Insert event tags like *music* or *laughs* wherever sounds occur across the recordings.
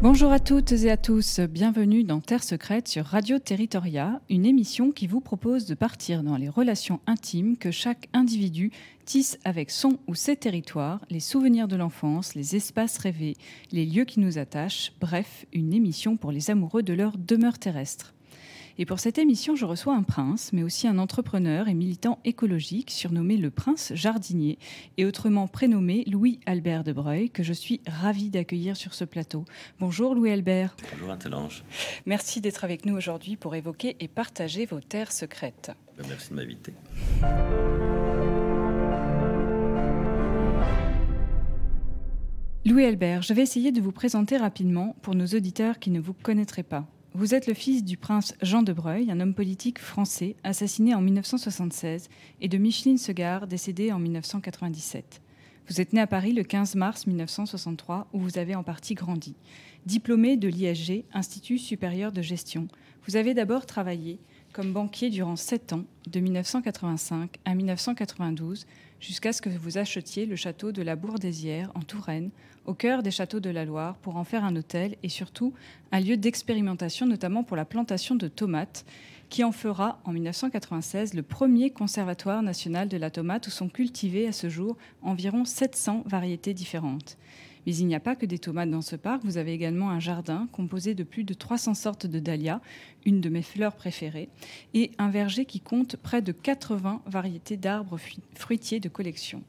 Bonjour à toutes et à tous, bienvenue dans Terre secrète sur Radio Territoria, une émission qui vous propose de partir dans les relations intimes que chaque individu tisse avec son ou ses territoires, les souvenirs de l'enfance, les espaces rêvés, les lieux qui nous attachent, bref, une émission pour les amoureux de leur demeure terrestre. Et pour cette émission, je reçois un prince, mais aussi un entrepreneur et militant écologique surnommé le prince jardinier et autrement prénommé Louis-Albert de Breuil, que je suis ravie d'accueillir sur ce plateau. Bonjour Louis-Albert. Bonjour Antelange. Merci d'être avec nous aujourd'hui pour évoquer et partager vos terres secrètes. Ben, merci de m'inviter. Louis-Albert, je vais essayer de vous présenter rapidement pour nos auditeurs qui ne vous connaîtraient pas. Vous êtes le fils du prince Jean de Breuil, un homme politique français assassiné en 1976, et de Micheline Segard, décédée en 1997. Vous êtes né à Paris le 15 mars 1963, où vous avez en partie grandi. Diplômé de l'ISG, Institut supérieur de gestion, vous avez d'abord travaillé comme banquier durant sept ans, de 1985 à 1992, jusqu'à ce que vous achetiez le château de la Bourdésière en Touraine, au cœur des châteaux de la Loire, pour en faire un hôtel et surtout un lieu d'expérimentation, notamment pour la plantation de tomates, qui en fera en 1996 le premier conservatoire national de la tomate où sont cultivées à ce jour environ 700 variétés différentes. Mais il n'y a pas que des tomates dans ce parc, vous avez également un jardin composé de plus de 300 sortes de dahlias, une de mes fleurs préférées, et un verger qui compte près de 80 variétés d'arbres fruitiers de collection.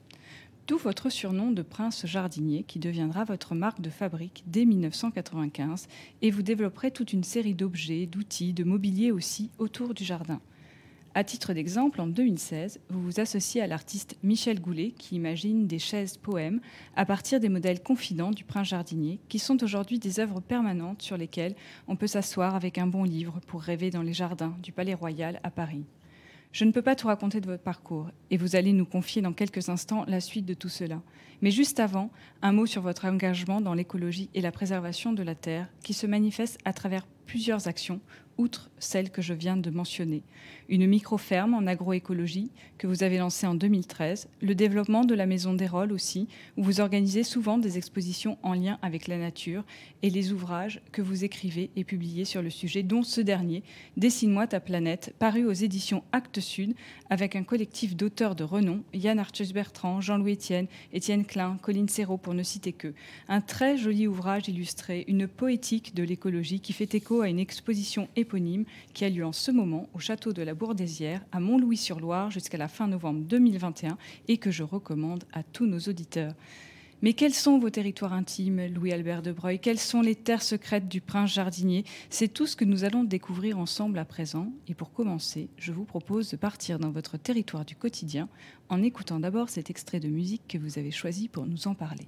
D'où votre surnom de prince jardinier qui deviendra votre marque de fabrique dès 1995 et vous développerez toute une série d'objets, d'outils, de mobilier aussi autour du jardin. À titre d'exemple, en 2016, vous vous associez à l'artiste Michel Goulet qui imagine des chaises poèmes à partir des modèles confidents du prince jardinier qui sont aujourd'hui des œuvres permanentes sur lesquelles on peut s'asseoir avec un bon livre pour rêver dans les jardins du Palais Royal à Paris. Je ne peux pas tout raconter de votre parcours et vous allez nous confier dans quelques instants la suite de tout cela. Mais juste avant, un mot sur votre engagement dans l'écologie et la préservation de la Terre qui se manifeste à travers plusieurs actions outre celle que je viens de mentionner. Une micro-ferme en agroécologie que vous avez lancée en 2013, le développement de la maison d'Hérol aussi, où vous organisez souvent des expositions en lien avec la nature, et les ouvrages que vous écrivez et publiez sur le sujet, dont ce dernier, Dessine-moi ta planète, paru aux éditions Actes Sud, avec un collectif d'auteurs de renom, Yann Arthus-Bertrand, Jean-Louis Etienne, Étienne Klein, Colline Serrault, pour ne citer que. Un très joli ouvrage illustré, une poétique de l'écologie qui fait écho à une exposition qui a lieu en ce moment au château de la Bourdésière à Mont-Louis-sur-Loire jusqu'à la fin novembre 2021 et que je recommande à tous nos auditeurs. Mais quels sont vos territoires intimes, Louis-Albert de Breuil Quelles sont les terres secrètes du prince jardinier? C'est tout ce que nous allons découvrir ensemble à présent. Et pour commencer, je vous propose de partir dans votre territoire du quotidien en écoutant d'abord cet extrait de musique que vous avez choisi pour nous en parler.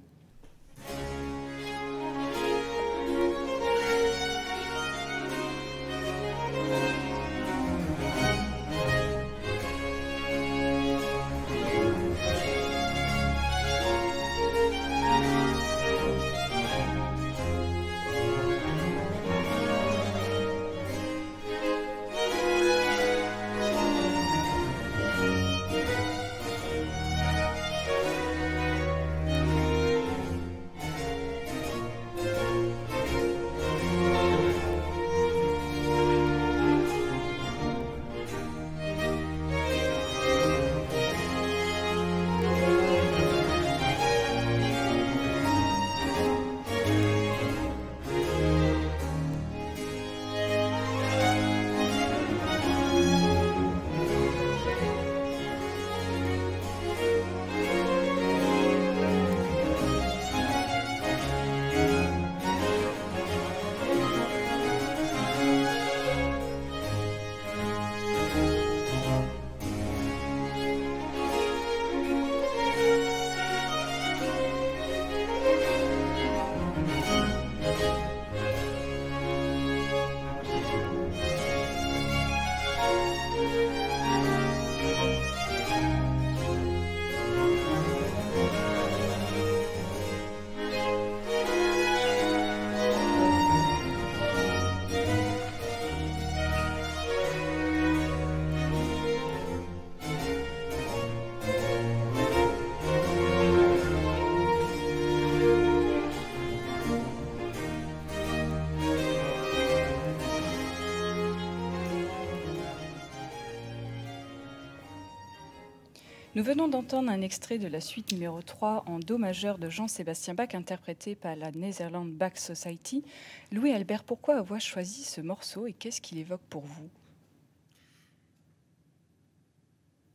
Nous venons d'entendre un extrait de la suite numéro 3 en Do majeur de Jean-Sébastien Bach, interprété par la Netherland Bach Society. Louis Albert, pourquoi avoir choisi ce morceau et qu'est-ce qu'il évoque pour vous?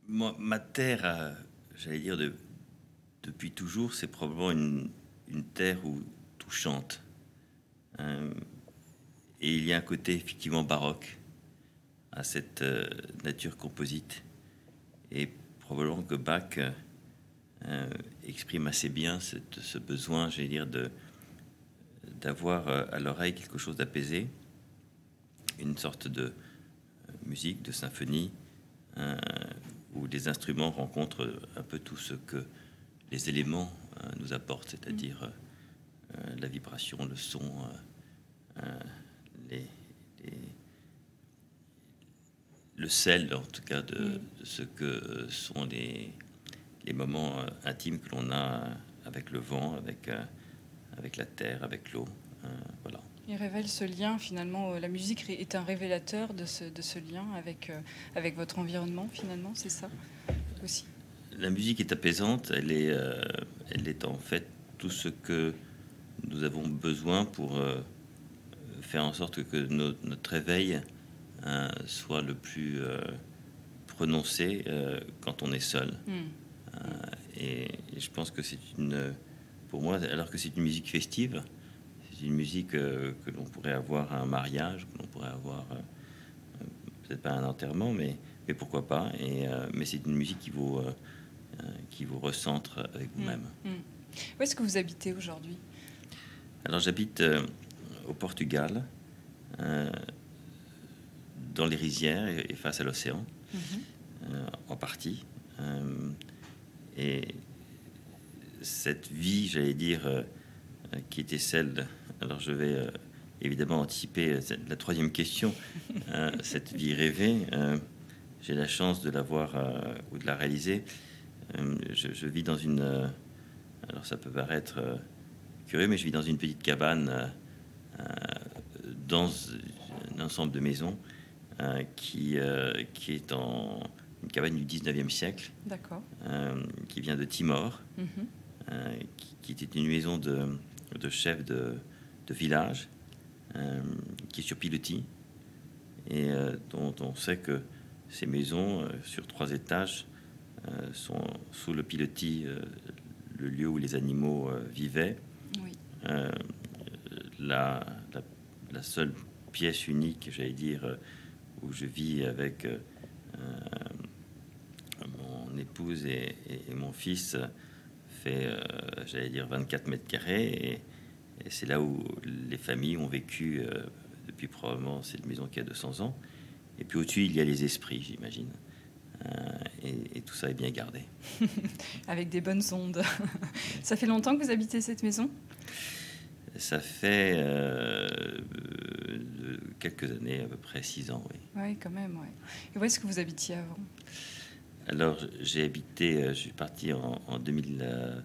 Moi, Ma terre, j'allais dire, de, depuis toujours, c'est probablement une, terre où tout chante. Euh, et il y a un côté effectivement baroque à cette euh, nature composite. Et probablement que Bach euh, exprime assez bien ce besoin, j'allais dire, de d'avoir euh, à l'oreille quelque chose d'apaisé, une sorte de euh, musique, de symphonie, où les instruments rencontrent un peu tout ce que les éléments nous apportent, c'est-à-dire la vibration, le son, les, le sel, en tout cas, de, ce que sont les, les moments euh, intimes que l'on a avec le vent, avec, euh, avec la terre, avec l'eau. Euh, voilà. Il révèle ce lien, finalement, la musique est un révélateur de ce, de ce lien avec, avec votre environnement, finalement, c'est ça aussi? La musique est apaisante, elle est, elle est en fait tout ce que nous avons besoin pour faire en sorte que notre, notre réveil euh, soit le plus euh, prononcé euh, quand on est seul. Hmm. Et, je pense que c'est une, pour moi, alors que c'est une musique festive, c'est une musique que l'on pourrait avoir à un mariage, que l'on pourrait avoir peut-être pas un enterrement, mais, mais pourquoi pas. Et, mais c'est une musique qui vous, qui vous recentre avec vous-même. Hmm. Hmm. Où est-ce que vous habitez aujourd'hui? Alors j'habite au Portugal dans les rizières et, face à l'océan, mhm. euh, en partie. Euh, et cette vie, j'allais dire, euh, qui était celle. Alors je vais évidemment anticiper la troisième question. *laughs* cette vie rêvée, j'ai la chance de l'avoir ou de la réaliser. Je, vis dans une. alors ça peut paraître curieux, mais je vis dans une petite cabane dans un ensemble de maisons euh, qui, euh, qui est en une cabane du 19e siècle, euh, qui vient de Timor, mhm. qui, était une maison de, de chef de, de village, qui est sur pilotis, et dont on sait que ces maisons sur trois étages sont sous le pilotis, le lieu où les animaux vivaient. la, la, seule pièce unique, j'allais dire, où je vis avec euh, mon épouse et, mon fils fait, euh, j'allais dire, 24 mètres carrés. Et, c'est là où les familles ont vécu euh, depuis probablement cette maison qui a 200 ans. Et puis au-dessus, il y a les esprits, j'imagine. et, tout ça est bien gardé. *laughs* Avec des bonnes ondes. ça fait longtemps que vous habitez cette maison? Ça fait quelques années, à peu près six ans, oui. Oui, quand même, oui. Et où est-ce que vous habitiez avant? Alors, j'ai habité, euh, je suis parti en, 2000. Euh,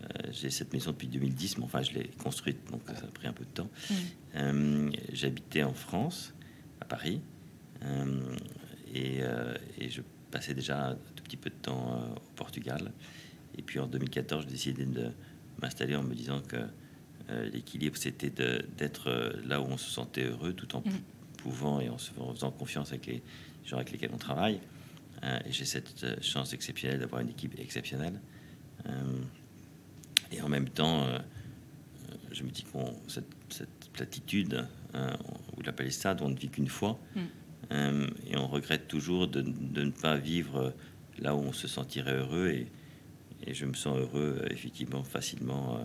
euh, j'ai cette maison depuis 2010, mais enfin, je l'ai construite, donc ça a pris un peu de temps. J'habitais en France, à Paris, et, et, je passais déjà un tout petit peu de temps au Portugal. Et puis en 2014, j'ai décidé de m'installer en me disant que euh, l'équilibre, c'était d'être euh, là où on se sentait heureux tout en mm. pouvant et en, se, faisant confiance avec les gens avec lesquels on travaille. Euh, et j'ai cette chance exceptionnelle d'avoir une équipe exceptionnelle. et en même temps, je me dis que cette, cette, platitude, ou la palissade, on ne vit qu'une fois. Mm. et on regrette toujours de, de, ne pas vivre là où on se sentirait heureux. Et, et je me sens heureux, effectivement, facilement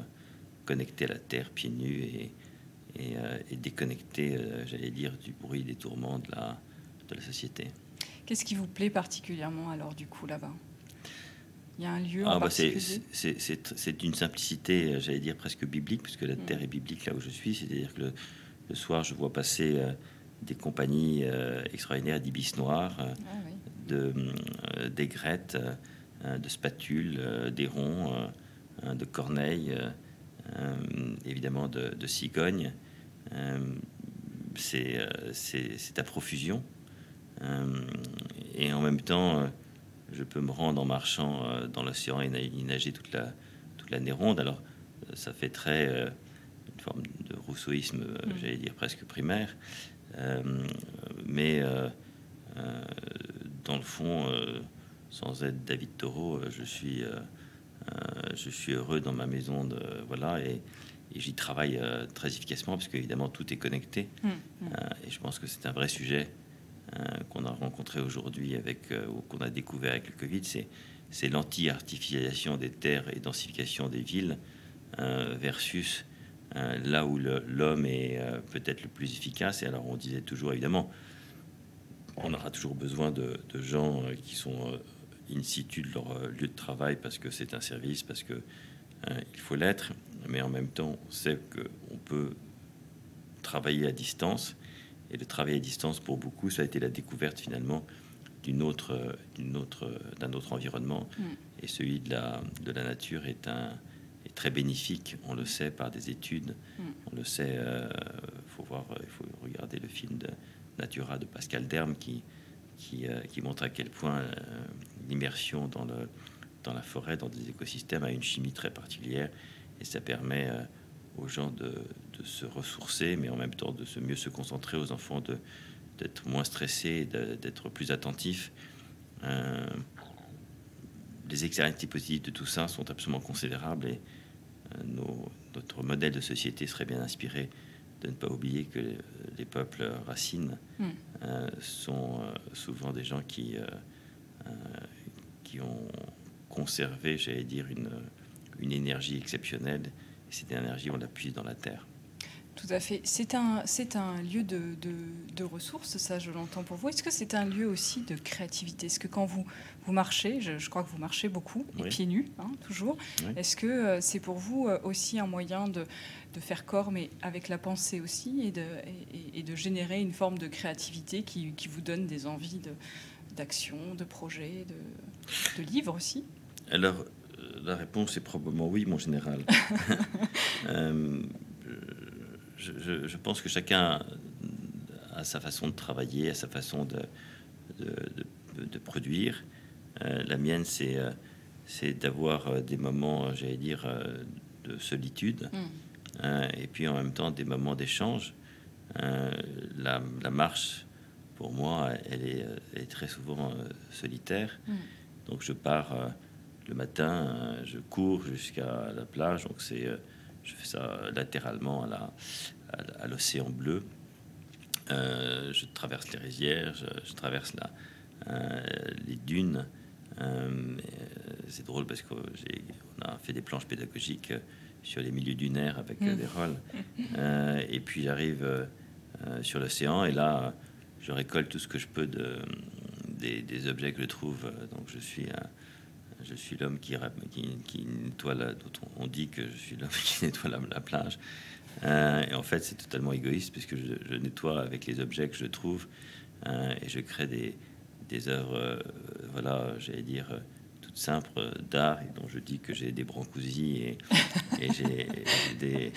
connecté à la terre pieds nus et, et, euh, déconnecté, euh, j'allais dire, du bruit, des tourments de la, de la société. Qu'est-ce qui vous plaît particulièrement alors du coup là-bas? Il y a un lieu ah, bah C'est une simplicité, euh, j'allais dire presque biblique, puisque la mm. terre est biblique là où je suis. C'est-à-dire que le, soir, je vois passer des compagnies extraordinaires d'ibis noirs, ah de, d'aigrettes, de spatules, ronds, de corneilles. Euh, évidemment de, de cigogne. Euh, euh, c'est à profusion. et en même temps, je peux me rendre en marchant dans l'océan et y nager toute la toute l'année ronde. Alors ça fait très une forme de rousseauisme, mm. j'allais dire presque primaire, mais dans le fond, sans être David Taureau, je suis je suis heureux dans ma maison de voilà et et j'y travaille euh, très efficacement parce qu'évidemment tout est connecté. Mmh, mmh. Euh, et je pense que c'est un vrai sujet euh, qu'on a rencontré aujourd'hui avec ou qu'on a découvert avec le Covid, c'est c'est l'anti-artificialisation des terres et densification des villes versus là où l'homme est peut-être le plus efficace. Et alors on disait toujours évidemment, on aura toujours besoin de, de gens qui sont in situ de leur lieu de travail parce que c'est un service, parce que il faut l'être mais en même temps, on sait qu'on peut travailler à distance. Et le travail à distance, pour beaucoup, ça a été la découverte finalement d'une autre, d'une autre, d'un autre environnement. Mm. Et celui de la, de la nature est, un, est très bénéfique. On le sait par des études. Mm. On le sait. Il euh, faut voir, il faut regarder le film de Natura de Pascal Derme qui, qui, euh, qui montre à quel point euh, l'immersion dans, le, dans la forêt, dans des écosystèmes, a une chimie très particulière et ça permet euh, aux gens de, se ressourcer, mais en même temps de se mieux se concentrer, aux enfants d'être moins stressés, d'être plus attentifs. Euh, les externalités positives de tout ça sont absolument considérables et euh, notre modèle de société serait bien inspiré de ne pas oublier que les peuples racines hmm. sont souvent des gens qui, qui ont conservé, j'allais dire, une, une énergie exceptionnelle. Et cette énergie, on la puise dans la terre. Tout à fait. C'est un, c'est un lieu de, de, ressources, ça je l'entends pour vous. Est-ce que c'est un lieu aussi de créativité? Est-ce que quand vous, vous marchez, je, crois que vous marchez beaucoup, et pieds nus, hein, toujours, est-ce que euh, c'est pour vous euh, aussi un moyen de, de, faire corps, mais avec la pensée aussi, et de, et, de générer une forme de créativité qui, qui vous donne des envies de, d'action, de projets, de, de livres aussi Alors, la réponse est probablement oui, mon général. *laughs* Euh, je, pense que chacun a sa façon de travailler, a sa façon de, de, produire. Euh, la mienne, c'est euh, c'est d'avoir des moments, j'allais dire, de solitude, mm. et puis en même temps des moments d'échange. La, la, marche, pour moi, elle est, est très souvent solitaire. Mm. Donc je pars le matin, euh, je cours jusqu'à la plage. Donc c'est, euh, je fais ça latéralement à, l'océan bleu. Euh, je traverse les rizières, je, traverse la, les dunes. c'est drôle parce qu'on a fait des planches pédagogiques sur les milieux dunaires avec mmh. des rôles. *laughs* et puis j'arrive sur l'océan et là, je récolte tout ce que je peux de, des, objets que je trouve. Donc je suis je suis l'homme qui, qui, nettoie la, on dit que je suis l'homme *laughs* qui nettoie la, plage. Euh, et en fait, c'est totalement égoïste puisque je, nettoie avec les objets que je trouve euh, et je crée des, des œuvres, euh, voilà, j'allais dire, simple d'art et dont je dis que j'ai des brancusi et, et j'ai des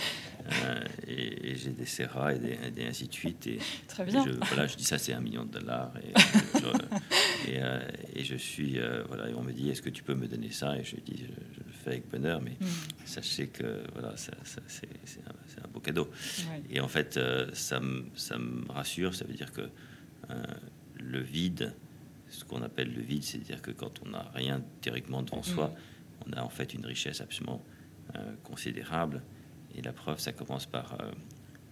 euh, et, j'ai des serras et, des, ainsi de suite et, Très bien. je, voilà je dis ça c'est un million de dollars et, je, euh, je suis euh, voilà et on me dit est-ce que tu peux me donner ça? Et je dis je, le fais avec bonheur mais mm. sachez que voilà ça, c'est un, un, beau cadeau et en fait ça me ça me rassure ça veut dire que le vide ce qu'on appelle le vide, c'est-à-dire que quand on n'a rien théoriquement devant soi, mm. on a en fait une richesse absolument euh, considérable. Et la preuve, ça commence par euh,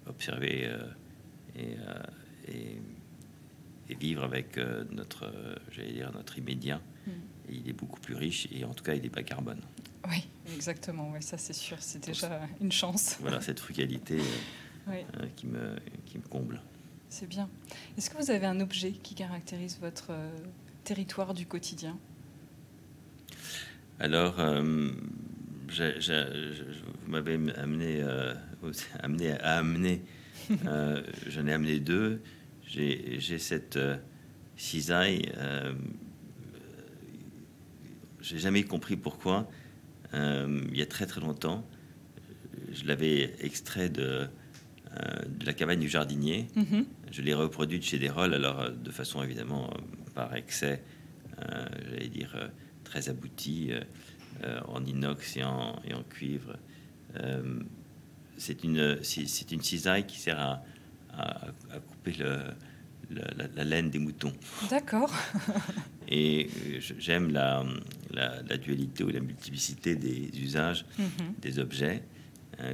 observer euh, et, et, vivre avec notre, j'allais dire, notre immédiat. Mm. Et il est beaucoup plus riche et en tout cas, il n'est pas carbone. Oui, exactement. Oui, ça c'est sûr. C'est déjà une chance. Voilà cette frugalité *laughs* qui, me, qui me comble. C'est bien. Est-ce que vous avez un objet qui caractérise votre euh, territoire du quotidien? Alors, euh, vous m'avez amené, euh, amené à amener. *laughs* J'en ai amené deux. J'ai cette cisaille. J'ai jamais compris pourquoi. il y a très très longtemps, je l'avais extrait de de la cabane du jardinier. Mm-hmm. Je l'ai reproduite chez des rôles, alors euh, de façon évidemment euh, par excès j'allais dire, très aboutis, en inox et en, et en cuivre. c'est une, c'est une cisaille qui sert à, à, couper le, la, laine des moutons. D'accord. *laughs* et j'aime la, la, dualité ou la multiplicité des usages mhm. des objets.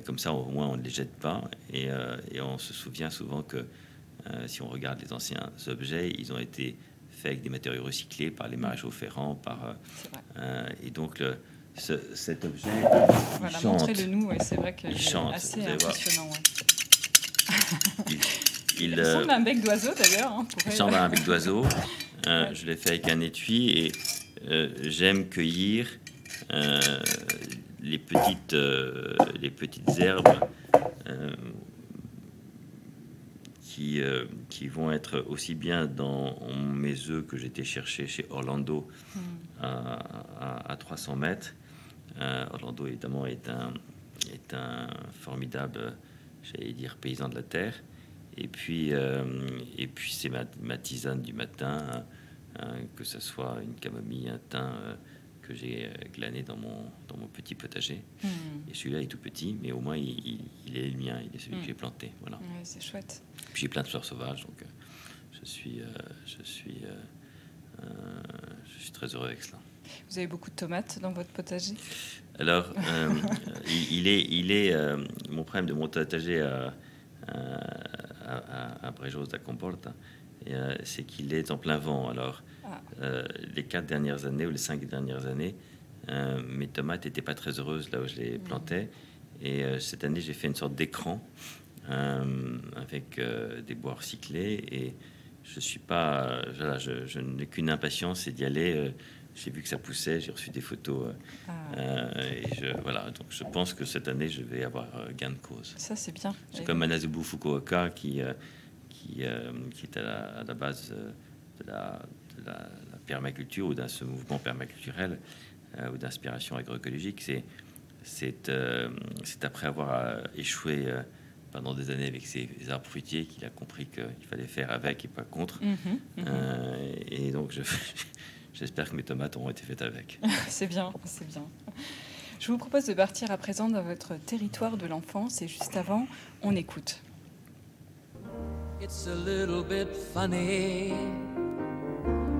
Comme ça, au moins, on ne les jette pas. Et, et on se souvient souvent que euh, si on regarde les anciens objets, ils ont été faits avec des matériaux recyclés par les mm. maréchaux ferrants, par euh, euh, et donc le, cet objet. Voilà, montrez-le nous, c'est vrai que c'est assez impressionnant. *laughs* il, il, ressemble à un bec d'oiseau d'ailleurs. Hein, il ressemble à un bec d'oiseau. *laughs* Je l'ai fait avec un étui et j'aime cueillir les petites, les petites herbes euh, qui, vont être aussi bien dans mes œufs que j'étais chercher chez Orlando hmm. à, 300 mètres. Euh, Orlando, évidemment, est un, est un formidable, j'allais dire, paysan de la terre. Et puis, euh, et puis c'est ma, tisane du matin, hein, que ce soit une camomille, un thym que j'ai euh, glané dans mon, dans mon petit potager. Hmm. Et celui-là est tout petit, mais au moins il, il, est le mien, il est celui que hmm. j'ai planté. Voilà. c'est chouette. Puis j'ai plein de fleurs sauvages, donc euh, je, suis, euh, je, suis, je suis très heureux avec cela. Vous avez beaucoup de tomates dans votre potager? Alors, *laughs* il, est, il est mon problème de mon potager à, à, à, Brejos da Comporta, c'est qu'il est en plein vent. Alors, euh, les quatre dernières années ou les cinq dernières années, euh, mes tomates n'étaient pas très heureuses là où je les plantais. Et euh, cette année, j'ai fait une sorte d'écran avec des bois recyclés. Et je suis pas, je, n'ai qu'une impatience, c'est d'y aller. j'ai vu que ça poussait, j'ai reçu des photos. Ah. et je, voilà, donc je pense que cette année, je vais avoir gain de cause. Ça, c'est bien. C'est comme Manazubu Fukuoka qui, qui, qui est à la, base de la, la, permaculture ou dans ce mouvement permaculturel euh, ou d'inspiration agroécologique, c'est c'est euh, après avoir euh, échoué pendant des années avec ses arbres fruitiers qu'il a compris qu'il fallait faire avec et pas contre. Mhm, mhm. et donc, *laughs* j'espère que mes tomates auront été faites avec. *laughs* c'est bien, c'est bien. Je vous propose de partir à présent dans votre territoire de l'enfance et juste avant, on écoute. It's a little bit funny.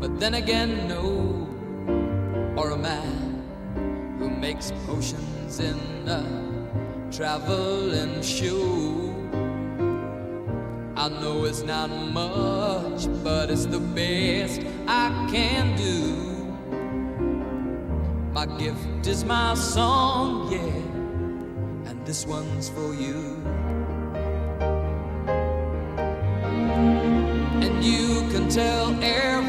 but then again, no, or a man who makes potions in a traveling shoe. I know it's not much, but it's the best I can do. My gift is my song, yeah, and this one's for you. And you can tell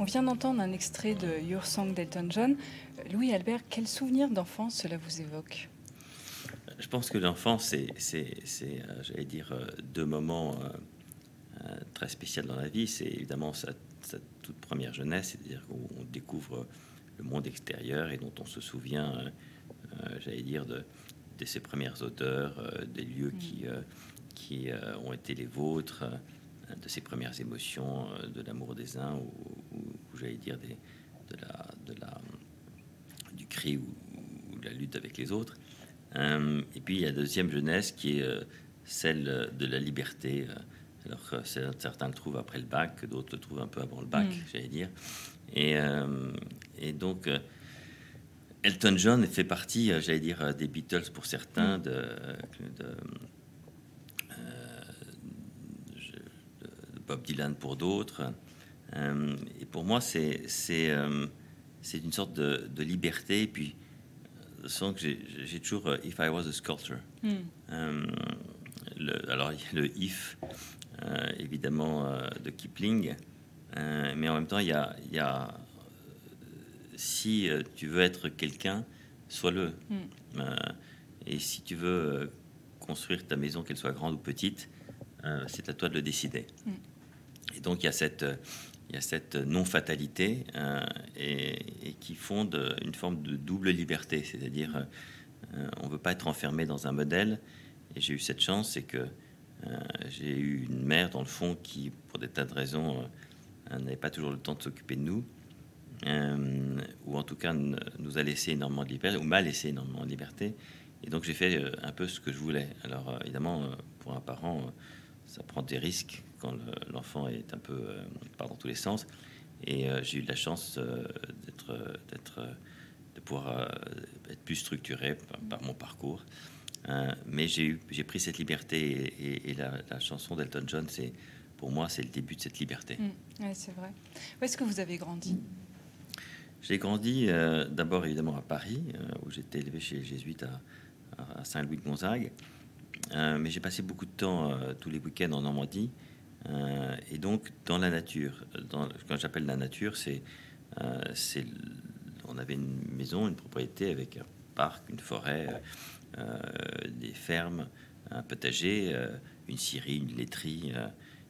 On vient d'entendre un extrait de Your Song d'Elton John. Louis Albert, quel souvenir d'enfance cela vous évoque? Je pense que l'enfance, c'est, euh, j'allais dire, euh, deux moments euh, très spéciaux dans la vie. C'est évidemment sa, toute première jeunesse, c'est-à-dire qu'on découvre le monde extérieur et dont on se souvient, j'allais dire, de, ses premières odeurs, des lieux mm. qui, qui ont été les vôtres de ses premières émotions, de l'amour des uns ou, j'allais dire, des, de la, de la, du cri ou, de la lutte avec les autres. Euh, et puis il y a la deuxième jeunesse qui est euh, celle de la liberté, Alors que certains le trouvent après le bac, d'autres le trouvent un peu avant le bac, mm. j'allais dire. Et, et donc, Elton John fait partie, j'allais dire, des Beatles pour certains, mm. de, de, Bob Dylan pour d'autres. Et pour moi, c'est c'est une sorte de, de, liberté. Et puis, sans que j'ai toujours euh, If I was a sculptor. Hmm. Euh, le, alors, il y a le If, euh, évidemment, de Kipling. mais en même temps, il y a, il y a si tu veux être quelqu'un, sois-le. Hmm. et si tu veux construire ta maison, qu'elle soit grande ou petite, c'est à toi de le décider. Hmm. Et donc, il y a cette il y a cette non-fatalité euh, et, qui fonde une forme de double liberté, c'est-à-dire euh, on ne veut pas être enfermé dans un modèle. Et j'ai eu cette chance, c'est que euh, j'ai eu une mère dans le fond qui, pour des tas de raisons, n'avait pas toujours le temps de s'occuper de nous, ou en tout cas nous a laissé énormément de liberté, ou m'a laissé énormément de liberté. Et donc j'ai fait un peu ce que je voulais. Alors évidemment, pour un parent, ça prend des risques quand l'enfant est un peu euh, part dans tous les sens. Et euh, j'ai eu de la chance euh, d'être, d'être, de pouvoir être plus structuré par, mon parcours. mais j'ai, eu, j'ai pris cette liberté et, la, chanson d'Elton John, c'est, pour moi, c'est le début de cette liberté. Mmh. Oui, c'est vrai. Où est-ce que vous avez grandi? J'ai grandi d'abord évidemment à Paris, où j'étais élevé chez les jésuites à, à Saint-Louis-de-Gonzague. mais j'ai passé beaucoup de temps tous les week-ends en Normandie. Euh, et donc, dans la nature, dans, quand j'appelle la nature, c'est, euh, c'est, on avait une maison, une propriété avec un parc, une forêt, euh, des fermes, un potager, une scierie, une laiterie.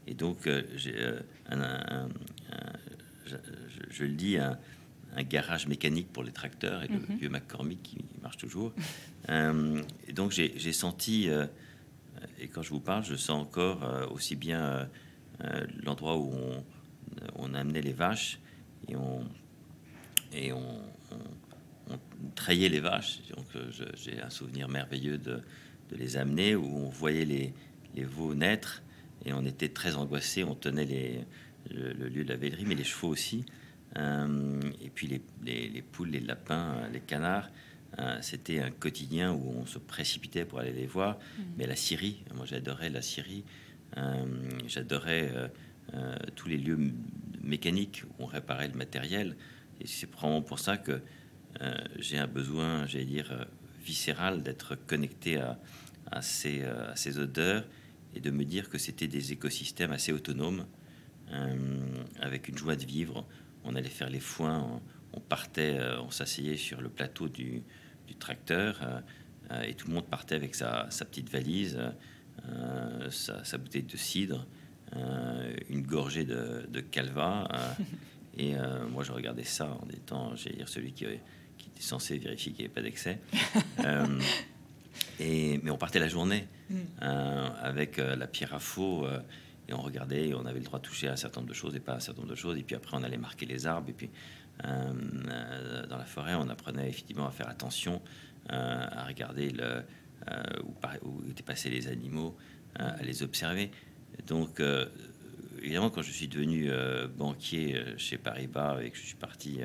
et donc, j'ai un, je, le dis, un, garage mécanique pour les tracteurs et le mhm. vieux McCormick qui marche toujours. et donc, j'ai senti et quand je vous parle, je sens encore euh, aussi bien euh, euh, l'endroit où on, amenait les vaches et on, et les vaches. Donc j'ai un souvenir merveilleux de, les amener où on voyait les, veaux naître et on était très angoissés. On tenait le, lieu de la vélerie, mais les chevaux aussi. et puis les, poules, les lapins, les canards. Euh, c'était un quotidien où on se précipitait pour aller les voir. Mm. Mais la Syrie, moi j'adorais la Syrie. Euh, j'adorais euh, tous les lieux mécaniques où on réparait le matériel. Et c'est probablement pour ça que j'ai un besoin, j'allais dire, viscéral d'être connecté à, à, ces, à, ces, odeurs et de me dire que c'était des écosystèmes assez autonomes, avec une joie de vivre. On allait faire les foins, on partait, on s'asseyait sur le plateau du, du tracteur euh, euh, et tout le monde partait avec sa, petite valise, euh, sa, bouteille de cidre, une gorgée de, calva. et moi, je regardais ça en étant, j'allais dire, celui qui, qui, était censé vérifier qu'il n'y avait pas d'excès. *laughs* et, mais on partait la journée mm. avec la pierre à faux et on regardait et on avait le droit de toucher à un certain nombre de choses et pas à un certain nombre de choses. Et puis après, on allait marquer les arbres. Et puis dans la forêt, on apprenait effectivement à faire attention, euh, à regarder le, euh, où, étaient passés les animaux, à les observer. Donc, évidemment, quand je suis devenu banquier chez Paribas et que je suis parti,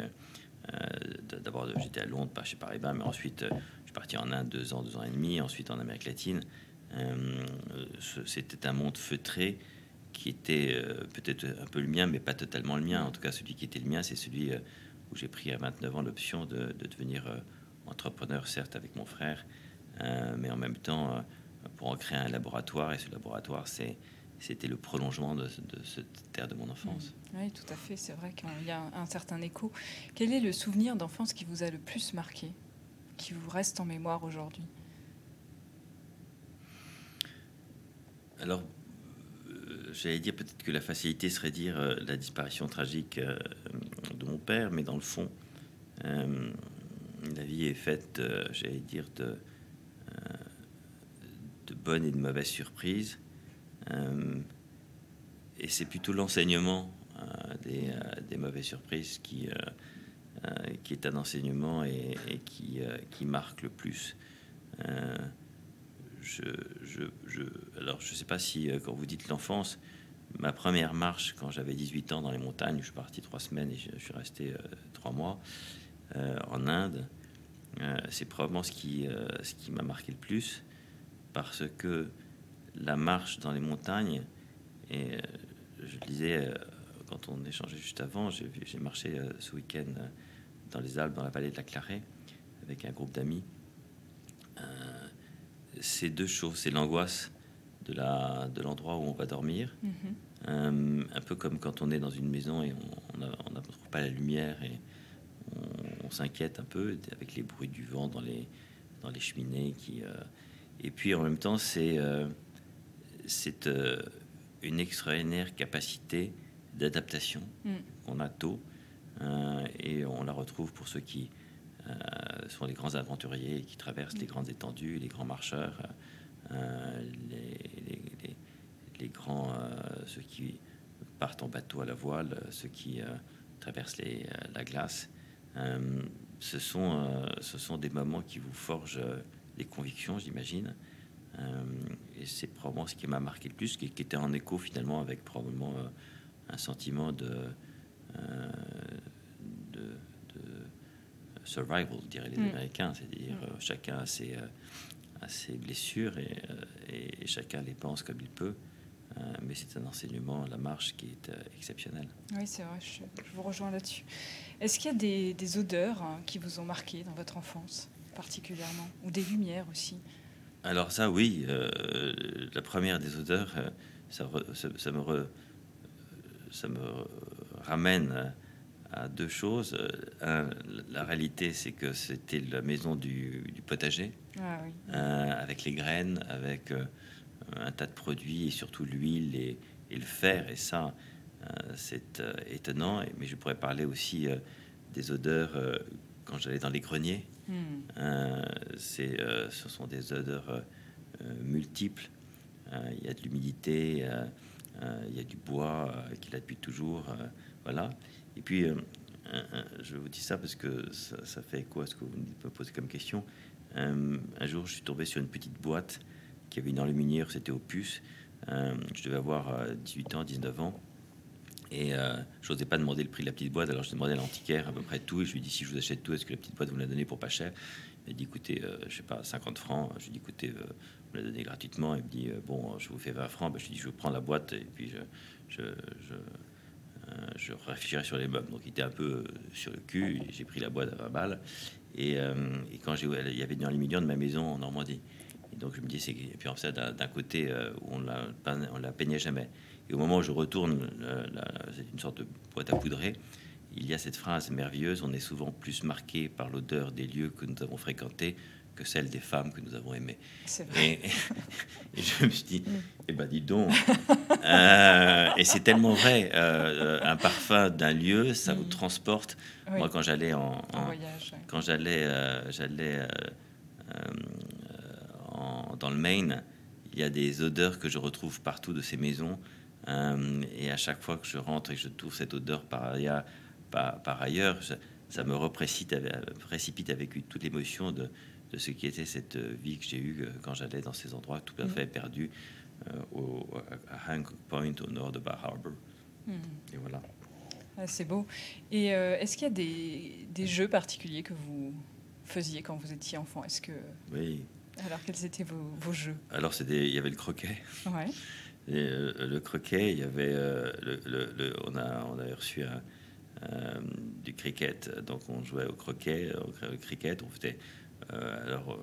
d'abord j'étais à Londres, pas chez Paribas, mais ensuite je suis parti en Inde deux ans, deux ans et demi, ensuite en Amérique latine. C'était un monde feutré qui était peut-être un peu le mien, mais pas totalement le mien. En tout cas, celui qui était le mien, c'est celui où j'ai pris à 29 ans l'option de, devenir euh, entrepreneur, certes avec mon frère, euh, mais en même temps euh, pour en créer un laboratoire. Et ce laboratoire, c'est c'était le prolongement de, cette terre de mon enfance. Mmh. Oui, tout à fait. C'est vrai qu'il y a un, certain écho. Quel est le souvenir d'enfance qui vous a le plus marqué, qui vous reste en mémoire aujourd'hui? Alors, j'allais dire peut-être que la facilité serait dire euh, la disparition tragique euh, de mon père, mais dans le fond, euh, la vie est faite, j'allais dire, de, bonnes et de mauvaises surprises. et c'est plutôt l'enseignement des, mauvaises surprises qui, qui est un enseignement et, qui, qui marque le plus. Je, je, je sais pas si quand vous dites l'enfance, ma première marche quand j'avais 18 ans dans les montagnes, je suis parti trois semaines et je, suis resté trois mois en Inde. c'est probablement ce qui, ce qui m'a marqué le plus parce que la marche dans les montagnes, et je le disais quand on échangeait juste avant, j'ai marché ce week-end dans les Alpes, dans la vallée de la Clarée, avec un groupe d'amis. Euh, c'est deux choses. C'est l'angoisse de la de l'endroit où on va dormir, mhm. euh, un peu comme quand on est dans une maison et on ne trouve pas la lumière et on, s'inquiète un peu avec les bruits du vent dans les dans les cheminées qui euh, et puis en même temps c'est c'est une extraordinaire capacité d'adaptation mm. qu'on a tôt et on la retrouve pour ceux qui euh, sont les grands aventuriers qui traversent les grandes étendues, les grands marcheurs, euh, les, grands, euh, ceux qui partent en bateau à la voile, ceux qui traversent la glace. ce, sont, ce sont des moments qui vous forgent des convictions, j'imagine. et c'est probablement ce qui m'a marqué le plus, qui, était en écho finalement avec probablement un sentiment de, survival, diraient les mm. Américains, c'est-à-dire mm. euh, chacun a ses, euh, ses blessures et, euh, et, chacun les pense comme il peut. mais c'est un enseignement, la marche, qui est exceptionnel. Oui, c'est vrai, je, vous rejoins là-dessus. Est-ce qu'il y a des, des odeurs hein, qui vous ont marqué dans votre enfance, particulièrement, ou des lumières aussi? Alors ça, oui. la première des odeurs, ça, ça, me ça me ramène à deux choses. Euh, la réalité, c'est que c'était la maison du, potager, ah euh, avec les graines, avec euh, un tas de produits et surtout l'huile et, le fer. Et ça, c'est étonnant. Mais je pourrais parler aussi des odeurs quand j'allais dans les greniers. Hmm. c'est, ce sont des odeurs multiples. Il y a de l'humidité, il y a du bois qu'il a depuis toujours. Voilà. Et puis, euh, je vous dis ça parce que ça, fait quoi à ce que vous me posez comme question. Euh, un jour, je suis tombé sur une petite boîte qui avait une enluminure, c'était Opus. Euh, je devais avoir 18 ans, 19 ans. Et je n'osais pas demander le prix de la petite boîte, alors je demandais à l'antiquaire à peu près tout. Et je lui dis si je vous achète tout, est-ce que la petite boîte vous la donnez pour pas cher? Il dit écoutez, je sais pas, 50 francs. Je lui dis écoutez, vous la donnez gratuitement. Il me dit bon, je vous fais 20 francs. Ben, je lui dis je prends la boîte et puis je, euh, je réfléchirais sur les meubles. Donc il était un peu euh, sur le cul. J'ai pris la boîte à 20 balles. Et, euh, et quand j'ai, il y avait une aluminium de ma maison en Normandie. Donc je me dis, c'est puis en fait d'un côté où on la on la peignait jamais. Et au moment où je retourne, c'est une sorte de boîte à poudrer. Il y a cette phrase merveilleuse on est souvent plus marqué par l'odeur des lieux que nous avons fréquentés que celle des femmes que nous avons aimées. Et, et, je me suis dit, mm. eh ben dis donc. Euh, et c'est tellement vrai. Euh, un parfum d'un lieu, ça vous mm. transporte. Moi, quand j'allais en, voyage, quand j'allais, euh, j'allais dans le Maine, il y a des odeurs que je retrouve partout de ces maisons. et à chaque fois que je rentre et que je trouve cette odeur par ailleurs, par, par ailleurs ça me reprécipite, précipite avec toute l'émotion de, de ce qui était cette vie que j'ai eue euh, quand j'allais dans ces endroits tout à mm. fait perdus euh, au, à Hancock Point au nord de Bar Harbor. Mm. Et voilà. Ah, c'est beau. Et euh, est-ce qu'il y a des, des, jeux particuliers que vous faisiez quand vous étiez enfant? Est-ce que oui. Alors quels étaient vos, vos jeux? Alors c'était, il y avait le croquet. Ouais. Et, le croquet, il y avait le, le, on a on avait reçu un, du cricket, donc on jouait au croquet, au cricket, on faisait euh, alors, euh,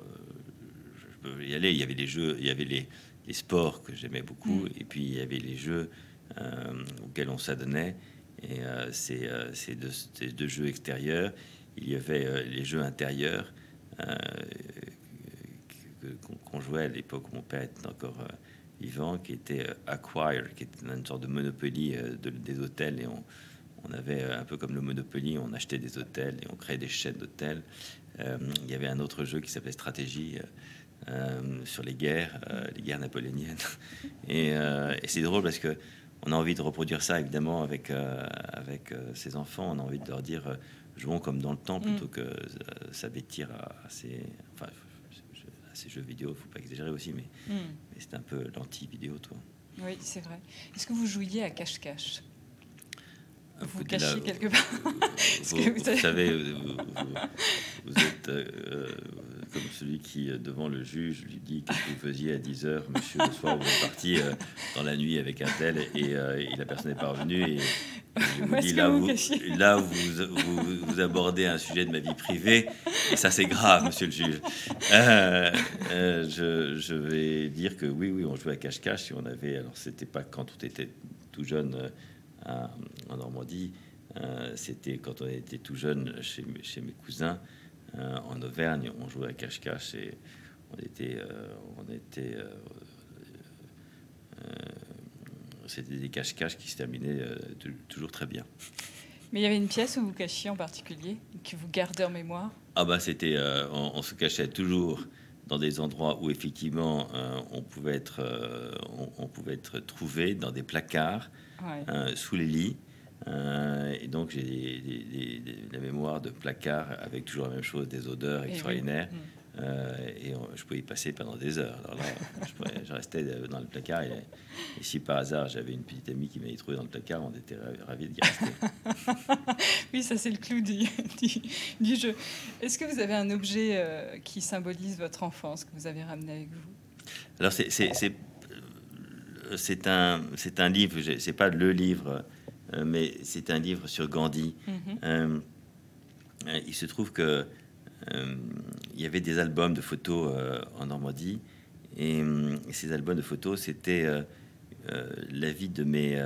je peux y aller. Il y avait les jeux, il y avait les, sports que j'aimais beaucoup, mm. et puis il y avait les jeux euh, auxquels on s'adonnait. Et c'est ces deux, jeux extérieurs. Il y avait les jeux intérieurs qu'on jouait à l'époque où mon père était encore vivant, qui était Acquire, qui était une sorte de Monopoly des hôtels. Et on, on, avait un peu comme le Monopoly, on achetait des hôtels et on créait des chaînes d'hôtels. Euh, il y avait un autre jeu qui s'appelait Stratégie. Euh, sur les guerres, euh, les guerres napoléoniennes. *laughs* Et, c'est drôle parce que on a envie de reproduire ça évidemment avec avec ses enfants. On a envie de leur dire jouons comme dans le temps plutôt mm. que s'abattir à, ces, enfin, ces jeux vidéo, faut pas exagérer aussi, mais, Hmm. mais c'est un peu l'anti-vidéo, toi. Oui, c'est vrai. Est-ce que vous jouiez à cache-cache? Vous là, quelque part *laughs* Vous, que vous vous avez- savez, vous, êtes euh, euh, comme celui qui, euh, devant le juge, lui dit Qu'est-ce que vous faisiez à 10 heures, monsieur, le soir, vous êtes parti euh, dans la nuit avec un tel, et, euh, et la personne n'est pas revenue. Et, je vous dis là, vous là vous, vous, abordez un sujet de ma vie privée, et ça, c'est grave, monsieur le juge. Je, je vais dire que oui, oui, on jouait à cache-cache, et on avait. Alors, c'était pas quand on était tout jeune à- en Normandie. Euh, C'était quand on était tout jeune chez, mes- chez mes cousins euh, en Auvergne, on jouait à cache-cache et on était, euh, on était, euh, euh, c'était des cache-cache qui se terminaient euh, tou- toujours très bien. Mais il y avait une pièce où vous cachiez en particulier, que vous gardez en mémoire? Ah bah c'était, euh, on, on se cachait toujours dans des endroits où effectivement euh, on pouvait être, euh, on, on pouvait être trouvé dans des placards. Ouais. euh, sous les lits. Euh, et donc j'ai des, la mémoire de placards avec toujours la même chose, des odeurs Et oui. extraordinaires. Mm. Euh, et on- je pouvais y passer pendant des heures. Alors là, *laughs* je, pourrais- je restais dans le placard. Et, et si par hasard j'avais une petite amie qui m'avait trouvé dans le placard, on était ra- ravis d'y rester. *laughs* Oui, ça c'est le clou du, *laughs* du- du jeu. Est-ce que vous avez un objet euh, qui symbolise votre enfance que vous avez ramené avec vous? Alors c'est c'est- un c'est un livre. C'est pas le livre, euh, mais c'est un livre sur Gandhi. Mhm. Euh, euh, il se trouve que euh, il y avait des albums de photos euh, en Normandie et, ces albums de photos c'était la vie de mes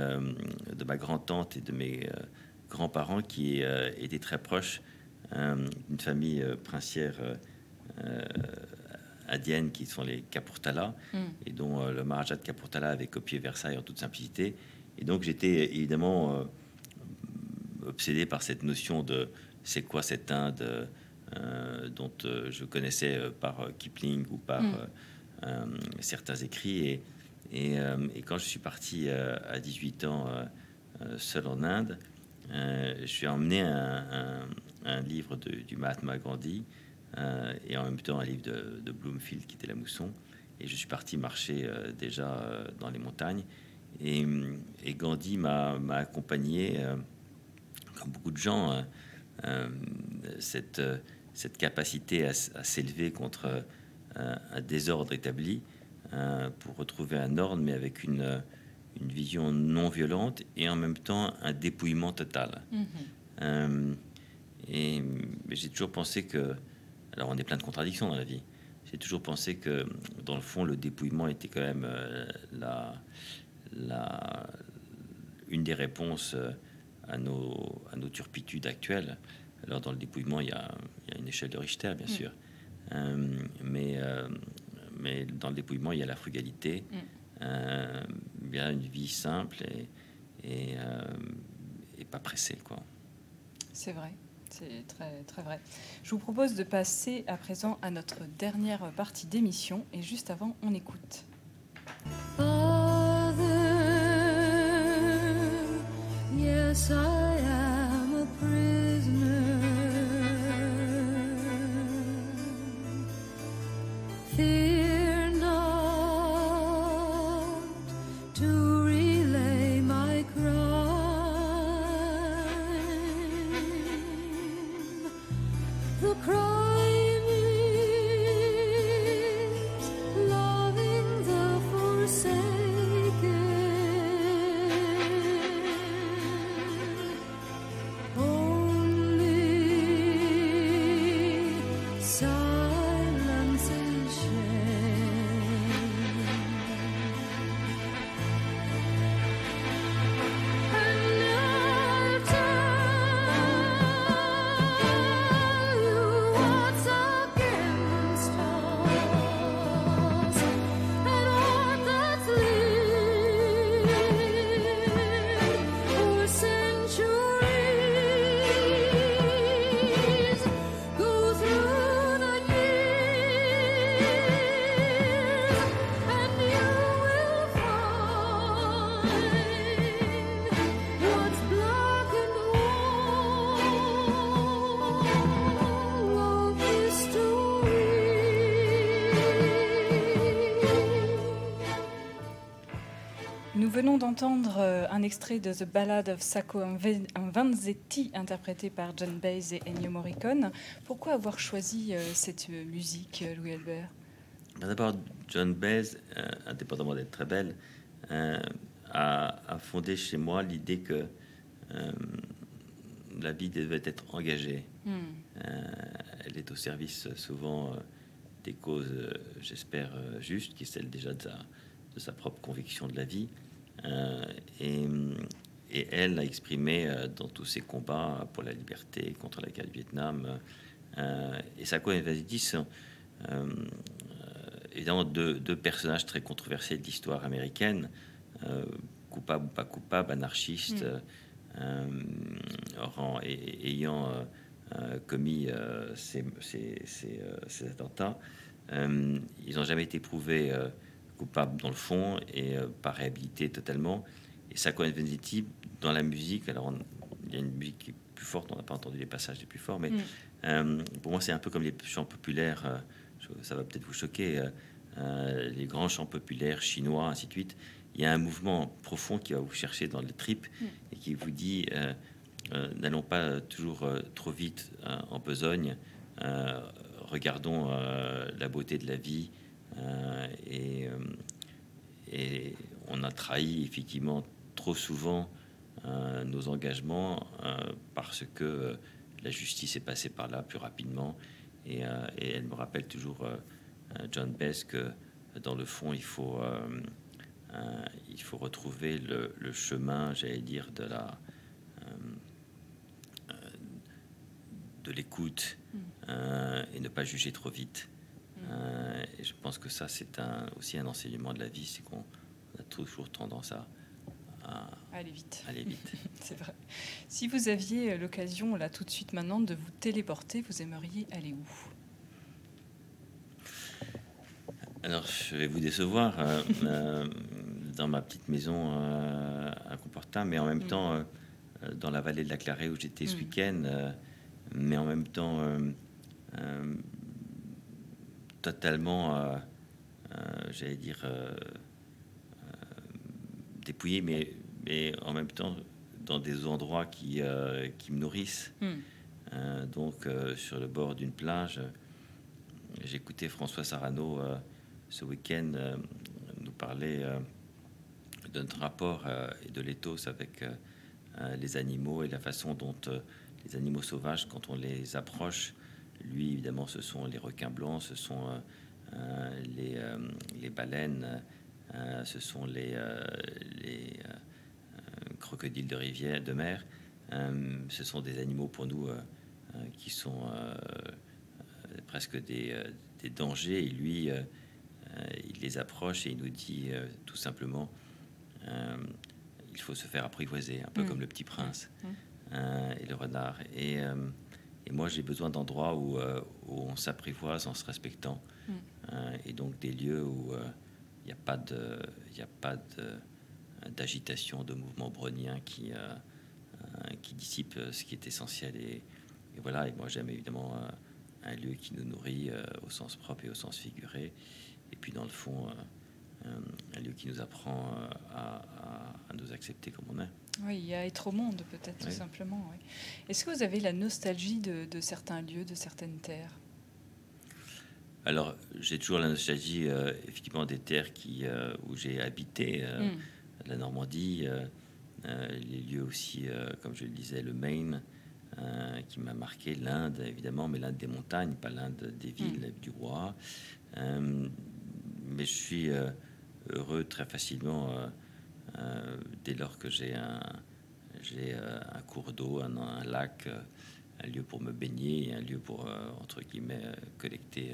de ma grand-tante et de mes grands-parents qui étaient très proches d'une famille princière euh, euh, indienne qui sont les Kapurtala Mm. et dont euh, le Maharaja de Kapurtala avait copié Versailles en toute simplicité. Et donc j'étais évidemment euh, obsédé par cette notion de c'est quoi cette Inde euh, dont je connaissais par Kipling ou par Mm. certains écrits. Et, et, et quand je suis parti à 18 ans seul en Inde, je suis emmené un, un- un livre de- du Mahatma Gandhi euh, et en même temps un livre de, de Bloomfield qui était la mousson. Et je suis parti marcher euh, déjà euh, dans les montagnes. Et, et Gandhi m'a accompagné, comme beaucoup de gens, euh, cette, cette capacité à, s'élever contre un désordre établi pour retrouver un ordre, mais avec une, une vision non violente et en même temps un dépouillement total. Mhm. Euh, et j'ai toujours pensé que, alors on est plein de contradictions dans la vie. J'ai toujours pensé que, dans le fond, le dépouillement était quand même euh, la, la, une des réponses euh, à nos, à nos turpitudes actuelles. Alors, dans le dépouillement, il y a, il y a une échelle de Richter, bien Mm. sûr. Euh, mais, euh, mais dans le dépouillement, il y a la frugalité, Mm. euh, il y a une vie simple et, et, et pas pressée, quoi. C'est vrai, c'est très, très vrai. Je vous propose de passer à présent à notre dernière partie d'émission et juste avant, on écoute. Venons d'entendre euh, un extrait de The Ballad of Sacco and Vanzetti, interprété par John Baez et Ennio Morricone. Pourquoi avoir choisi euh, cette euh, musique, Louis Albert? Ben, D'abord, John Baez, euh, indépendamment d'être très belle, euh, a, a fondé chez moi l'idée que euh, la vie devait être engagée. Hmm. Elle est au service souvent des causes, j'espère, justes, qui est celle déjà de sa, de sa propre conviction de la vie. Euh, et, et elle a exprimé euh, dans tous ses combats pour la liberté, contre la guerre du Vietnam. euh, et Sako et Vasidi sont évidemment deux, deux personnages très controversés de l'histoire américaine, euh, coupables ou pas coupables, anarchistes, Mm. euh, aurant- et- et- ayant euh, commis ces, ces- ces, ces attentats. Ils n'ont jamais été prouvés coupables dans le fond et euh, pas réhabilités totalement. Et Sacco et Vanzetti, dans la musique, alors on- il y a une musique qui est plus forte, on n'a pas entendu les passages les plus forts, mais Mm. euh, pour moi c'est un peu comme les chants populaires, euh, ça va peut-être vous choquer, les grands chants populaires chinois, ainsi de suite. Il y a un mouvement profond qui va vous chercher dans le trip Mm. et qui vous dit n'allons pas toujours trop vite en besogne, regardons la beauté de la vie et, euh, et on a trahi effectivement trop souvent euh, nos engagements euh, parce que euh, la justice est passée par là plus rapidement et, euh, et elle me rappelle toujours euh, euh, John Bess que dans le fond il faut euh, euh, il faut retrouver le, le chemin j'allais dire de la euh, euh, de l'écoute Mm. euh, et ne pas juger trop vite. Euh, et je pense que ça, c'est un, aussi un enseignement de la vie, c'est qu'on a toujours tendance à, à Allez vite, aller vite. *laughs* c'est vrai. Si vous aviez euh, l'occasion, là, tout de suite maintenant, de vous téléporter, vous aimeriez aller où? Alors, je vais vous décevoir euh, *laughs* euh, dans ma petite maison à Comportin, mais en même Mm. temps, dans la vallée de la Clarée où j'étais ce Mm. week-end, mais en même temps, totalement, euh, euh, j'allais dire, euh, dépouillé, mais, mais en même temps, dans des endroits qui, qui me nourrissent. Hmm. Donc, sur le bord d'une plage, écouté François Sarano ce week-end nous parler de notre rapport et de l'éthos avec les animaux et la façon dont les animaux sauvages, quand on les approche, lui, évidemment, ce sont les requins blancs, ce sont euh, euh, les, euh, les baleines, ce sont les, les crocodiles de rivière, de mer. Ce sont des animaux pour nous qui sont presque des, des dangers. Et lui, il les approche et il nous dit tout simplement il faut se faire apprivoiser, un peu Mm. comme le petit prince Mm. euh, et le renard. Et, euh, et moi, j'ai besoin d'endroits où, euh, où on s'apprivoise en se respectant. Mm. Euh, et donc des lieux où euh, il n'y a pas de, il y a pas de- d'agitation, de mouvement brownien qui, euh, euh, qui dissipe euh, ce qui est essentiel. Et, et voilà, et moi j'aime évidemment euh, un lieu qui nous nourrit euh, au sens propre et au sens figuré. Et puis dans le fond, euh, euh, un lieu qui nous apprend euh, à, à- à nous accepter comme on est. Oui, a être au monde, peut-être, tout simplement. oui. Est-ce que vous avez la nostalgie de, de certains lieux, de certaines terres? Alors, j'ai toujours la nostalgie, euh, effectivement, des terres qui, euh, où j'ai habité, euh, Hmm. la Normandie, euh, euh, les lieux aussi, euh, comme je le disais, le Maine, euh, qui m'a marqué, l'Inde, évidemment, mais l'Inde des montagnes, pas l'Inde des villes, du roi. Euh, mais je suis euh, heureux très facilement euh, euh, dès lors que j'ai un, j'ai, euh, un cours d'eau, un, un lac, un lieu pour me baigner, et un lieu pour, entre guillemets, collecter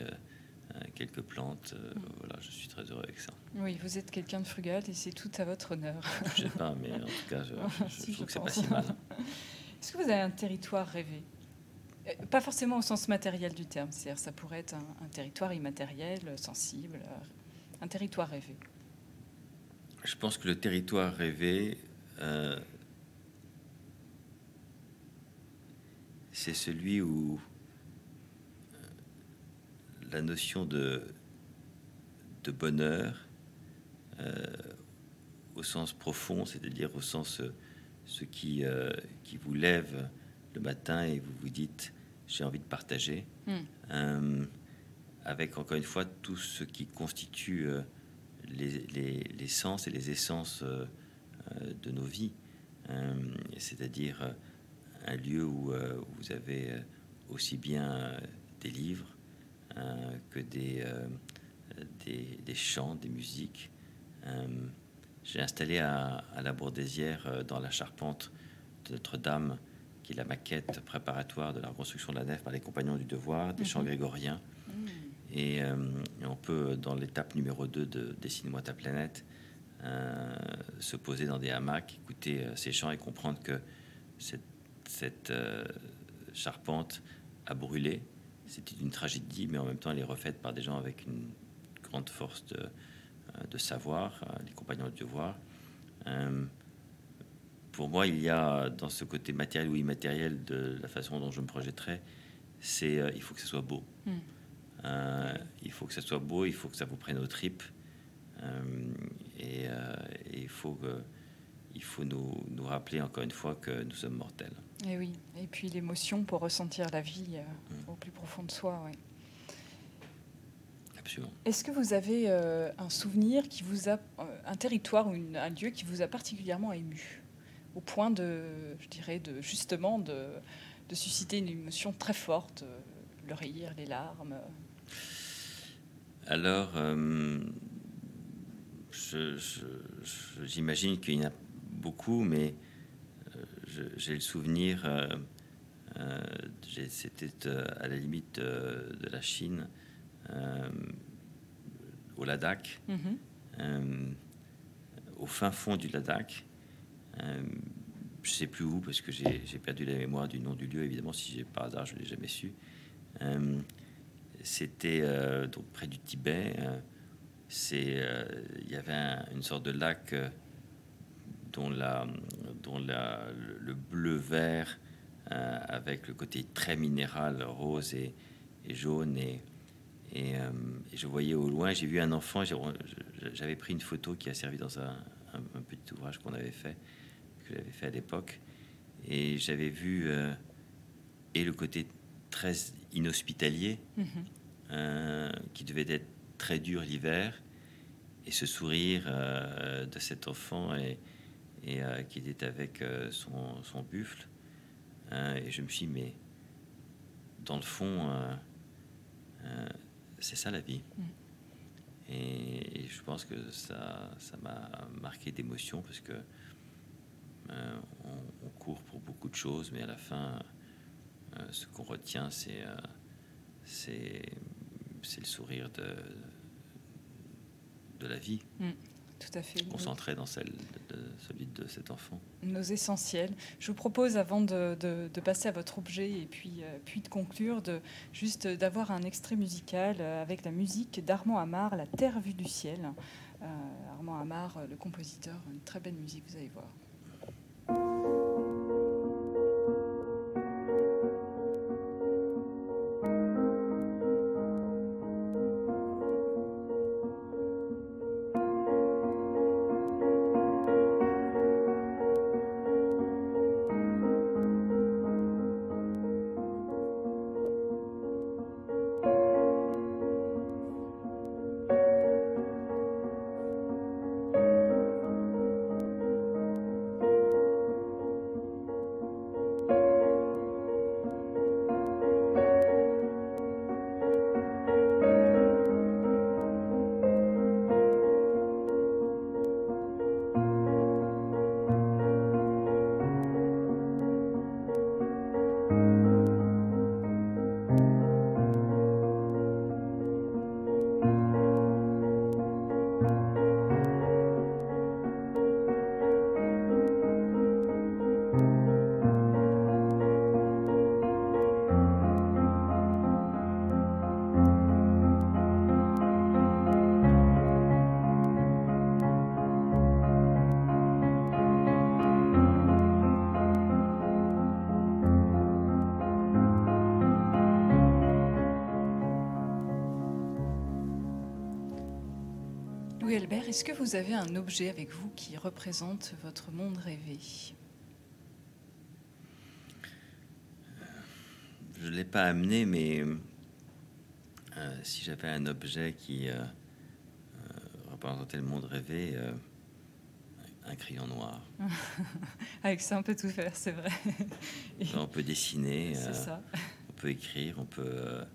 quelques plantes. Euh, Voilà, je suis très heureux avec ça. Oui, vous êtes quelqu'un de frugal et c'est tout à votre honneur. Je sais pas, mais en tout cas, je, je- *laughs* je Si, je trouve que c'est pas si mal. *laughs* Est-ce que vous avez un territoire rêvé? Pas forcément au sens matériel du terme, c'est-à-dire ça pourrait être un, un territoire immatériel, sensible, un territoire rêvé. Je pense que le territoire rêvé, euh, c'est celui où euh, la notion de, de bonheur, euh, au sens profond, c'est-à-dire au sens ce qui, euh, qui vous lève le matin et vous vous dites j'ai envie de partager, Mm. Euh, avec encore une fois tout ce qui constitue les, les- les sens et les essences euh, euh, de nos vies, Euh, c'est-à-dire un lieu où, où vous avez aussi bien des livres que des, des, des chants, des musiques. J'ai installé à, à la Bourdésière, dans la charpente de Notre-Dame, qui est la maquette préparatoire de la reconstruction de la nef par les compagnons du devoir, des chants Mhm. grégoriens. Et, euh, on peut, dans l'étape numéro 2 de Dessine-moi ta planète, euh, se poser dans des hamacs, écouter euh, ces chants et comprendre que cette, charpente a brûlé. C'était une tragédie, mais en même temps, elle est refaite par des gens avec une grande force de, savoir, les compagnons du devoir. Euh, pour moi, il y a dans ce côté matériel ou immatériel de la façon dont je me projetterai, c'est euh, il faut que ce soit beau. Mm. Euh, il faut que ça soit beau, il faut que ça vous prenne aux tripes. Euh, et, euh, et il faut, que, il faut nous, nous rappeler encore une fois que nous sommes mortels. Et oui, et puis l'émotion pour ressentir la vie euh, Mm. au plus profond de soi. ouais. Absolument. Est-ce que vous avez euh, un souvenir qui vous a, un territoire ou une- un lieu qui vous a particulièrement ému, au point de, je dirais, de justement de, de susciter une émotion très forte, le rire, les larmes. Alors, euh, j'imagine qu'il y en a beaucoup, mais euh, j'ai le souvenir, euh, c'était à la limite de la Chine, au Ladakh, Mhm. euh, au fin fond du Ladakh. Je sais plus où parce que j'ai perdu la mémoire du nom du lieu. Évidemment, si j'ai par hasard, je l'ai jamais su. C'était euh, donc près du Tibet. euh, c'est euh, il y avait un- une sorte de lac dont la dont la, le, le bleu vert avec le côté très minéral rose et, jaune et et, je voyais au loin, j'ai vu un enfant, j'avais pris une photo qui a servi dans un, un- petit ouvrage qu'on avait fait, que j'avais fait à l'époque, et j'avais vu et le côté très inhospitalier, Mhm. euh, qui devait être très dur l'hiver, et ce sourire euh, de cet enfant et, et, euh, qui était avec son, son buffle, Euh, et je me suis dit, mais dans le fond, c'est ça la vie. Mm. Et, je pense que ça ça m'a marqué d'émotion parce que euh, on, on court pour beaucoup de choses, mais à la fin, ce qu'on retient, c'est euh, c'est le sourire de, de la vie, Tout à fait. concentré dans celle de, de celui de cet enfant. Nos essentiels. Je vous propose, avant de, passer à votre objet et puis, euh, puis de conclure, de, juste d'avoir un extrait musical euh, avec la musique d'Armand Amar, La Terre vue du ciel. Euh, Armand Amar, euh, le compositeur, une très belle musique, vous allez voir. Est-ce que vous avez un objet avec vous qui représente votre monde rêvé? Je ne l'ai pas amené, mais euh, si j'avais un objet qui euh, euh, représentait le monde rêvé, un crayon noir. *laughs* Avec ça, on peut tout faire, c'est vrai. Et On peut dessiner, euh, ça. on peut écrire, on peut, euh,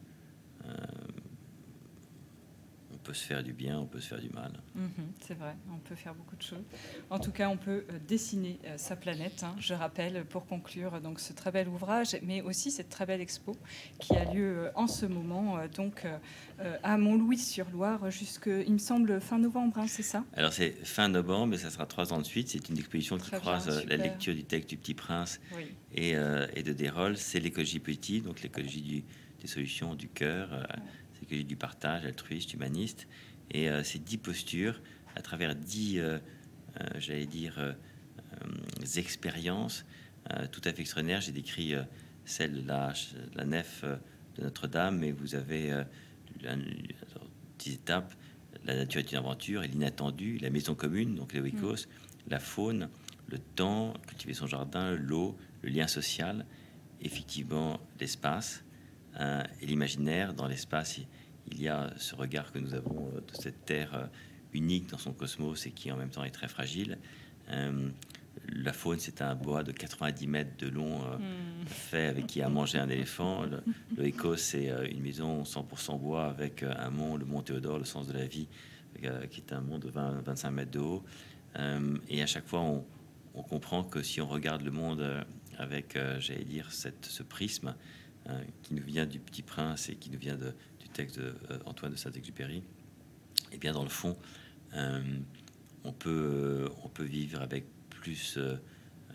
on peut se faire du bien, on peut se faire du mal. Mhm, c'est vrai, on peut faire beaucoup de choses. En tout cas, on peut euh, dessiner euh, sa planète. hein. Je rappelle, pour conclure, euh, donc ce très bel ouvrage, mais aussi cette très belle expo qui a lieu en ce moment, donc à Montlouis-sur-Loire, jusque, il me semble, fin novembre, hein, c'est ça? Alors c'est fin novembre, mais ça sera trois ans de suite. C'est une exposition qui Très croise bien, la lecture du texte du Petit Prince Oui. et, euh, et de Desrolles. C'est l'écologie petit, donc l'écologie des solutions, du cœur, euh, du partage, altruiste, humaniste. Et euh, c'est dix postures à travers dix, euh, euh, j'allais dire, expériences tout à fait extraordinaires. J'ai décrit celle de la, la nef de Notre-Dame, mais vous avez dix étapes. La nature est une aventure et l'inattendu, la maison commune, donc les Wicos, la faune, le temps, cultiver son jardin, l'eau, le lien social, effectivement l'espace hein, et l'imaginaire. Dans l'espace, il- il y a ce regard que nous avons euh, de cette terre euh, unique dans son cosmos et qui en même temps est très fragile. Euh, la faune, c'est un bois de 90 mètres de long, euh, Hmm. fait avec qui a mangé un éléphant. Le, le Éco, c'est euh, une maison 100% bois avec un mont, le mont Théodore, le sens de la vie, qui est un mont de 20-25 mètres de haut. Et à chaque fois, on, on comprend que si on regarde le monde avec, j'allais dire, cette, ce prisme qui nous vient du Petit Prince et qui nous vient de- texte d'Antoine de Saint-Exupéry, et bien dans le fond, euh, on, peut, on peut vivre avec plus, euh,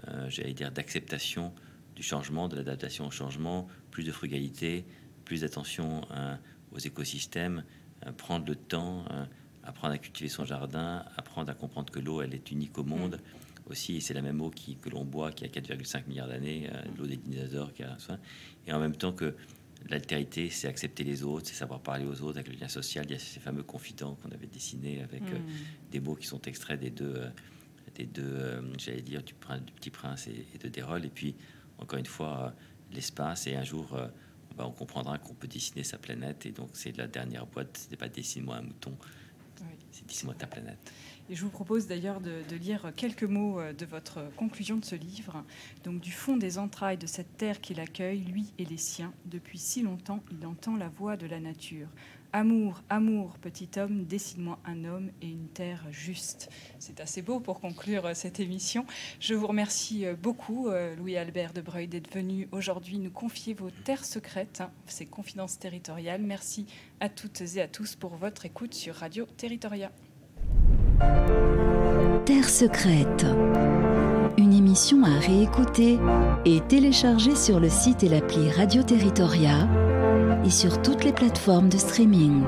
euh, j'allais dire, d'acceptation du changement, de l'adaptation au changement, plus de frugalité, plus d'attention euh, aux écosystèmes, euh, prendre le temps, euh, apprendre à cultiver son jardin, apprendre à comprendre que l'eau, elle est unique au monde. Aussi, et c'est la même eau qui, que l'on boit, qui a 4,5 milliards d'années, euh, l'eau des dinosaures, qui a soin. Et en même temps que l'altérité, c'est accepter les autres, c'est savoir parler aux autres, avec le lien social. Il y a ces fameux confidents qu'on avait dessinés avec euh, Hmm. des mots qui sont extraits des deux, euh, des deux euh, j'allais dire, du, Petit Prince et, et de Desrolles. Et puis, encore une fois, l'espace. Et un jour, bah, on comprendra qu'on peut dessiner sa planète. Et donc, c'est la dernière boîte. Ce n'est pas dessine-moi un mouton, Oui. c'est dessine-moi ta planète. Et je vous propose d'ailleurs de, de lire quelques mots euh, de votre conclusion de ce livre. Donc, du fond des entrailles de cette terre qu'il accueille, lui et les siens, depuis si longtemps, il entend la voix de la nature. Amour, amour, petit homme, dessine-moi un homme et une terre juste. C'est assez beau pour conclure euh, cette émission. Je vous remercie euh, beaucoup, euh, Louis-Albert de Breuil, d'être venu aujourd'hui nous confier vos terres secrètes, hein, ces confidences territoriales. Merci à toutes et à tous pour votre écoute sur Radio Territoria. Terre secrète. Une émission à réécouter et télécharger sur le site et l'appli Radio Territoria et sur toutes les plateformes de streaming.